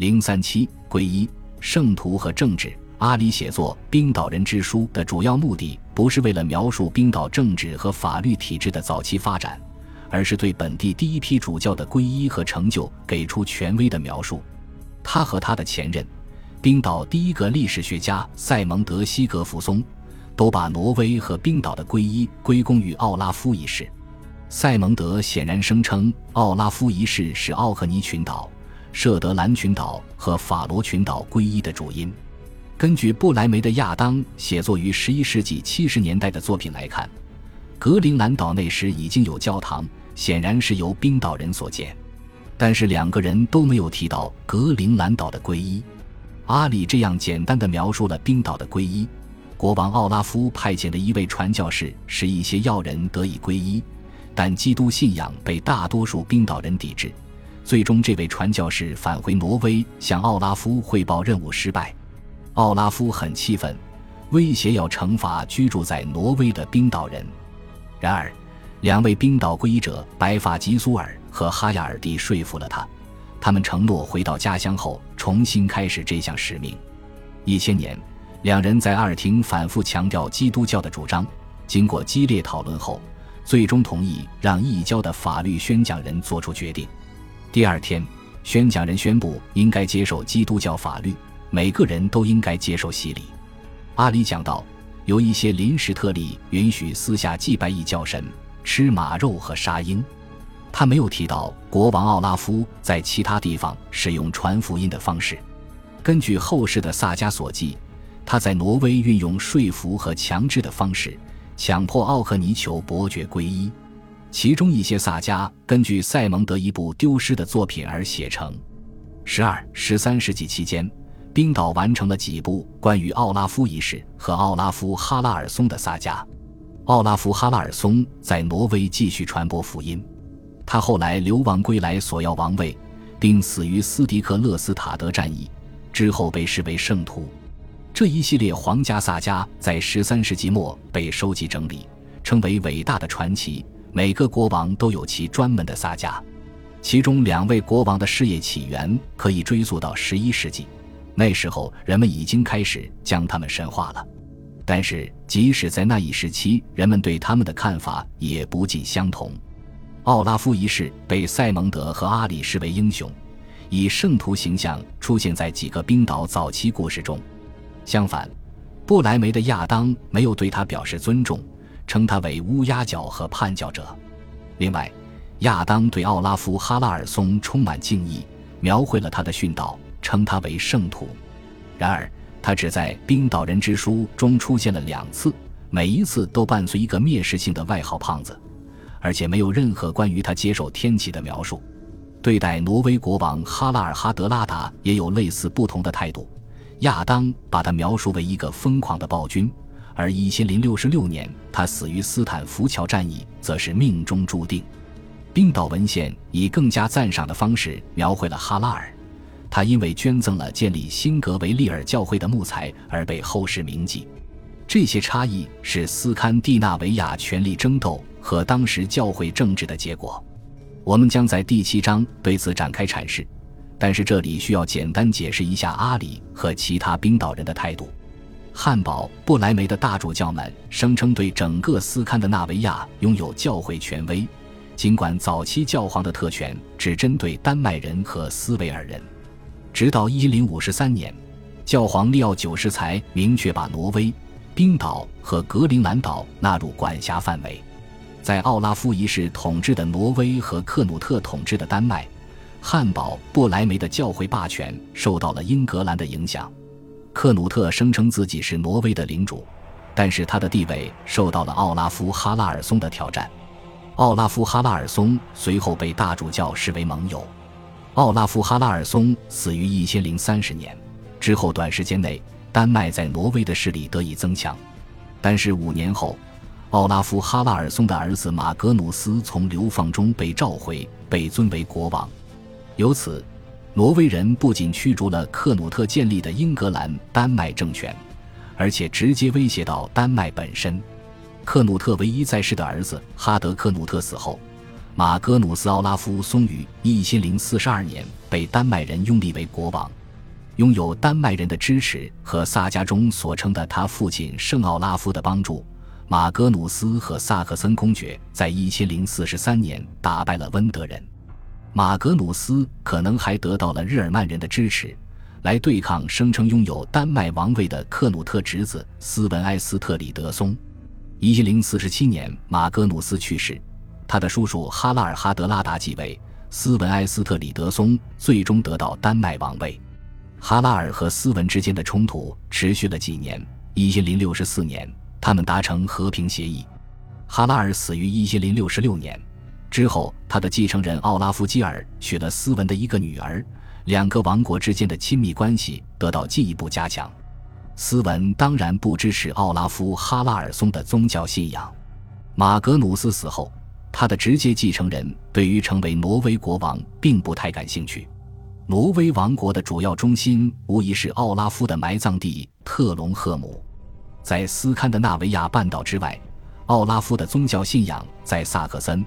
零三七皈依圣徒和政治。阿里写作《冰岛人之书》的主要目的，不是为了描述冰岛政治和法律体制的早期发展，而是对本地第一批主教的皈依和成就给出权威的描述。他和他的前任，冰岛第一个历史学家塞蒙德·西格弗松，都把挪威和冰岛的皈依归功于奥拉夫一世。塞蒙德显然声称，奥拉夫一世是奥克尼群岛、舍德兰群岛和法罗群岛皈依的主因。根据布莱梅的亚当写作于十一世纪七十年代的作品来看，格陵兰岛那时已经有教堂，显然是由冰岛人所建。但是两个人都没有提到格陵兰岛的皈依。阿里这样简单的描述了冰岛的皈依：国王奥拉夫派遣的一位传教士，使一些要人得以皈依，但基督信仰被大多数冰岛人抵制。最终，这位传教士返回挪威，向奥拉夫汇报任务失败。奥拉夫很气愤，威胁要惩罚居住在挪威的冰岛人。然而，两位冰岛皈依者白发吉苏尔和哈亚尔蒂说服了他，他们承诺回到家乡后重新开始这项使命。一千年，两人在阿尔廷反复强调基督教的主张。经过激烈讨论后，最终同意让异教的法律宣讲人做出决定。第二天，宣讲人宣布应该接受基督教法律。每个人都应该接受洗礼。阿里讲到，有一些临时特例允许私下祭拜异教神、吃马肉和杀鹰。他没有提到国王奥拉夫在其他地方使用传福音的方式。根据后世的萨迦所记，他在挪威运用说服和强制的方式，强迫奥克尼求伯爵皈依。其中一些萨迦根据塞蒙德一部丢失的作品而写成。十二、十三世纪期间。冰岛完成了几部关于奥拉夫一世和奥拉夫哈拉尔松的萨迦。奥拉夫哈拉尔松在挪威继续传播福音，他后来流亡归来，索要王位，并死于斯迪克勒斯塔德战役之后，被视为圣徒。这一系列皇家萨迦在十三世纪末被收集整理，称为伟大的传奇。每个国王都有其专门的萨迦，其中两位国王的事业起源可以追溯到十一世纪。那时候，人们已经开始将他们神化了，但是即使在那一时期，人们对他们的看法也不尽相同。奥拉夫一世被塞蒙德和阿里视为英雄，以圣徒形象出现在几个冰岛早期故事中。相反，布莱梅的亚当没有对他表示尊重，称他为乌鸦脚和叛教者。另外，亚当对奥拉夫哈拉尔松充满敬意，描绘了他的殉道。称他为圣徒，然而他只在《冰岛人之书》中出现了两次，每一次都伴随一个蔑视性的外号“胖子”，而且没有任何关于他接受天启的描述。对待挪威国王哈拉尔哈德拉达也有类似不同的态度。亚当把他描述为一个疯狂的暴君，而一千零六十六年他死于斯坦福桥战役，则是命中注定。冰岛文献以更加赞赏的方式描绘了哈拉尔。他因为捐赠了建立辛格维利尔教会的木材而被后世铭记。这些差异是斯堪的纳维亚权力争斗和当时教会政治的结果。我们将在第七章对此展开阐释，但是这里需要简单解释一下阿里和其他冰岛人的态度。汉堡布莱梅的大主教们声称对整个斯堪的纳维亚拥有教会权威，尽管早期教皇的特权只针对丹麦人和斯维尔人。直到一零五三年，教皇利奥九世才明确把挪威、冰岛和格陵兰岛纳入管辖范围。在奥拉夫一世统治的挪威和克努特统治的丹麦，汉堡布莱梅的教会霸权受到了英格兰的影响。克努特声称自己是挪威的领主，但是他的地位受到了奥拉夫哈拉尔松的挑战。奥拉夫哈拉尔松随后被大主教视为盟友。奥拉夫·哈拉尔松死于一千零三十年之后，短时间内，丹麦在挪威的势力得以增强。但是五年后，奥拉夫·哈拉尔松的儿子马格努斯从流放中被召回，被尊为国王。由此，挪威人不仅驱逐了克努特建立的英格兰丹麦政权，而且直接威胁到丹麦本身。克努特唯一在世的儿子哈德·克努特死后。马格努斯·奥拉夫松于一千零四十二年被丹麦人拥立为国王。拥有丹麦人的支持和萨家中所称的他父亲圣奥拉夫的帮助，马格努斯和萨克森公爵在一千零四十三年打败了温德人。马格努斯可能还得到了日耳曼人的支持，来对抗声称拥有丹麦王位的克努特侄子斯文埃斯特里德松。一千零四十七年，马格努斯去世，他的叔叔哈拉尔哈德拉达继位，斯文埃斯特里德松最终得到丹麦王位。哈拉尔和斯文之间的冲突持续了几年。一千零六十四年，他们达成和平协议。哈拉尔死于一千零六十六年之后，他的继承人奥拉夫基尔娶了斯文的一个女儿，两个王国之间的亲密关系得到进一步加强。斯文当然不支持奥拉夫哈拉尔松的宗教信仰。马格努斯死后，他的直接继承人对于成为挪威国王并不太感兴趣。挪威王国的主要中心无疑是奥拉夫的埋葬地特隆赫姆，在斯堪的纳维亚半岛之外，奥拉夫的宗教信仰在萨克森、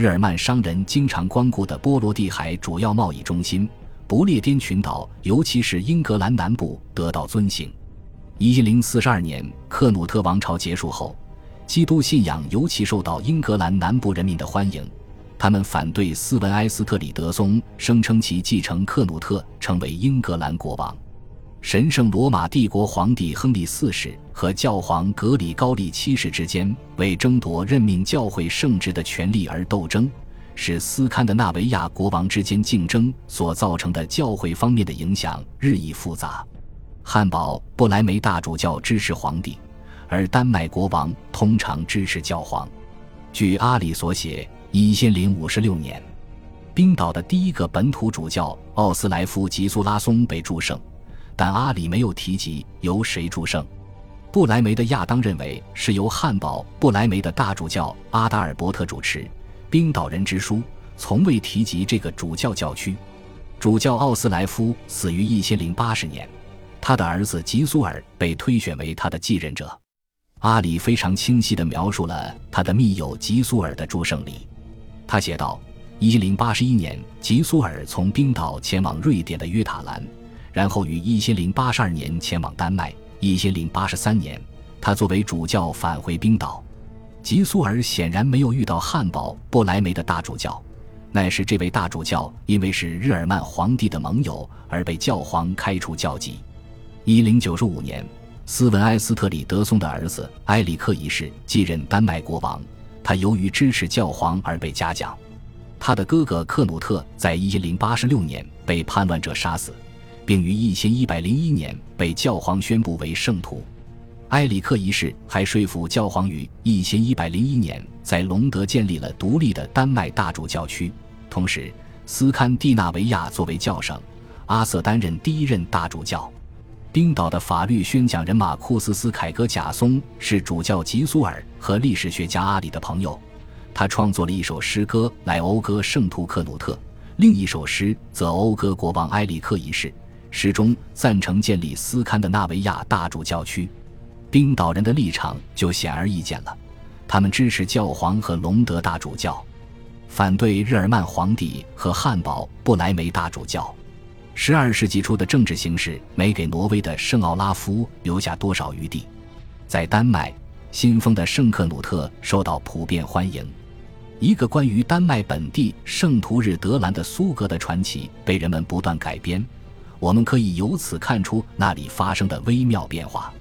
日耳曼商人经常光顾的波罗的海主要贸易中心不列颠群岛，尤其是英格兰南部得到尊敬。一零四十二年克努特王朝结束后，基督信仰尤其受到英格兰南部人民的欢迎。他们反对斯文埃斯特里德松，声称其继承克努特成为英格兰国王。神圣罗马帝国皇帝亨利四世和教皇格里高利七世之间为争夺任命教会圣职的权利而斗争，使斯堪的纳维亚国王之间竞争所造成的教会方面的影响日益复杂。汉堡不莱梅大主教支持皇帝，而丹麦国王通常支持教皇。据阿里所写。一千零五十六年，冰岛的第一个本土主教奥斯莱夫·吉苏拉松被祝圣，但阿里没有提及由谁祝圣。不莱梅的亚当认为是由汉堡不莱梅的大主教阿达尔伯特主持。冰岛人之书从未提及这个主教教区。主教奥斯莱夫死于一千零八十年，他的儿子吉苏尔被推选为他的继任者。阿里非常清晰地描述了他的密友吉苏尔的祝圣礼。他写道：“一零八十一年，吉苏尔从冰岛前往瑞典的约塔兰，然后于一千零八十二年前往丹麦。一千零八十三年，他作为主教返回冰岛。吉苏尔显然没有遇到汉堡不莱梅的大主教，那时这位大主教因为是日耳曼皇帝的盟友而被教皇开除教籍。一零九十五年，斯文埃斯特里德松的儿子埃里克一世继任丹麦国王。”他由于支持教皇而被嘉奖，他的哥哥克努特在一零八六年被叛乱者杀死，并于一千一百零一年被教皇宣布为圣徒。埃里克一世还说服教皇于一千一百零一年在隆德建立了独立的丹麦大主教区，同时斯堪的纳维亚作为教省，阿瑟担任第一任大主教。冰岛的法律宣讲人马库斯斯凯格贾松是主教吉苏尔和历史学家阿里的朋友，他创作了一首诗歌来讴歌圣徒克努特，另一首诗则讴歌国王埃里克一世。诗中赞成建立斯堪的纳维亚大主教区。冰岛人的立场就显而易见了，他们支持教皇和隆德大主教，反对日耳曼皇帝和汉堡不莱梅大主教。十二世纪初的政治形势没给挪威的圣奥拉夫留下多少余地。在丹麦，新封的圣克努特受到普遍欢迎。一个关于丹麦本地圣徒日德兰的苏格的传奇被人们不断改编。我们可以由此看出那里发生的微妙变化。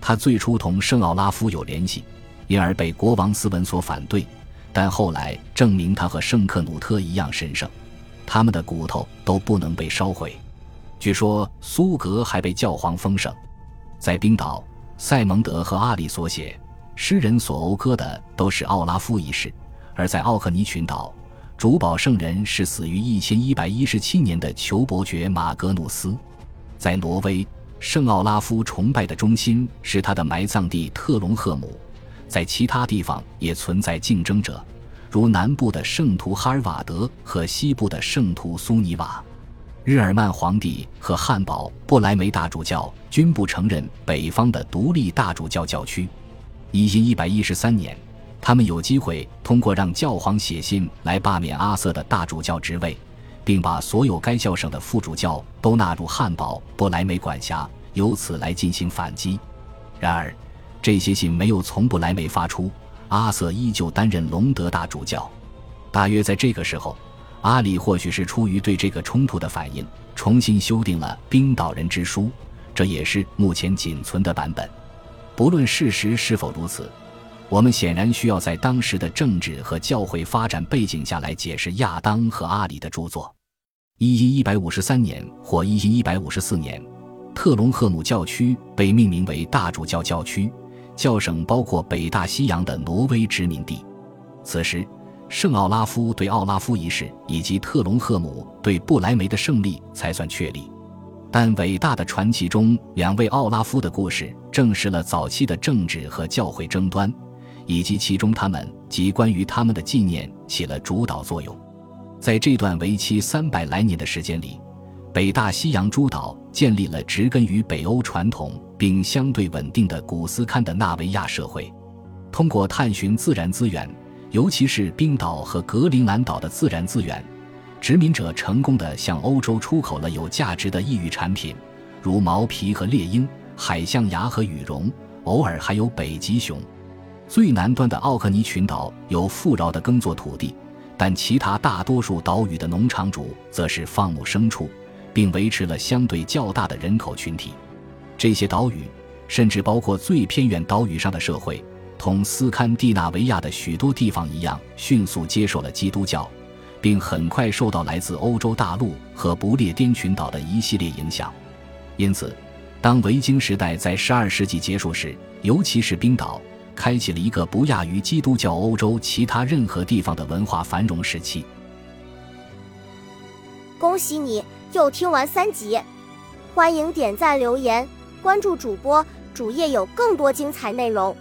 他最初同圣奥拉夫有联系，因而被国王斯文所反对，但后来证明他和圣克努特一样神圣。他们的骨头都不能被烧毁。据说苏格还被教皇封圣。在冰岛，塞蒙德和阿里所写诗人所讴歌的都是奥拉夫一世；而在奥克尼群岛，主保圣人是死于一千一百一十七年的裘伯爵马格努斯。在挪威，圣奥拉夫崇拜的中心是他的埋葬地特隆赫姆。在其他地方也存在竞争者。如南部的圣徒哈尔瓦德和西部的圣徒苏尼瓦，日耳曼皇帝和汉堡不莱梅大主教均不承认北方的独立大主教教区。一千一百一十三年，他们有机会通过让教皇写信来罢免阿瑟的大主教职位，并把所有该教省的副主教都纳入汉堡不莱梅管辖，由此来进行反击。然而，这些信没有从不莱梅发出，阿瑟依旧担任隆德大主教。大约在这个时候，阿里或许是出于对这个冲突的反应，重新修订了《冰岛人之书》，这也是目前仅存的版本。不论事实是否如此。我们显然需要在当时的政治和教会发展背景下来解释亚当和阿里的著作。一一一百五十三年或一一一百五十四年，特隆赫姆教区被命名为大主教教区，教省包括北大西洋的挪威殖民地。此时，圣奥拉夫对奥拉夫一世以及特隆赫姆对布莱梅的胜利才算确立。但伟大的传奇中两位奥拉夫的故事证实了早期的政治和教会争端。以及其中他们及关于他们的纪念起了主导作用。在这段为期三百来年的时间里，北大西洋诸岛建立了植根于北欧传统并相对稳定的古斯堪的纳维亚社会。通过探寻自然资源，尤其是冰岛和格陵兰岛的自然资源，殖民者成功地向欧洲出口了有价值的异域产品，如毛皮和猎鹰、海象牙和羽绒，偶尔还有北极熊。最南端的奥克尼群岛有富饶的耕作土地，但其他大多数岛屿的农场主则是放牧牲畜，并维持了相对较大的人口群体。这些岛屿，甚至包括最偏远岛屿上的社会，同斯堪的纳维亚的许多地方一样，迅速接受了基督教，并很快受到来自欧洲大陆和不列颠群岛的一系列影响。因此，当维京时代在12世纪结束时，尤其是冰岛。开启了一个不亚于基督教欧洲其他任何地方的文化繁荣时期。恭喜你又听完三集，欢迎点赞、留言、关注主播，主页有更多精彩内容。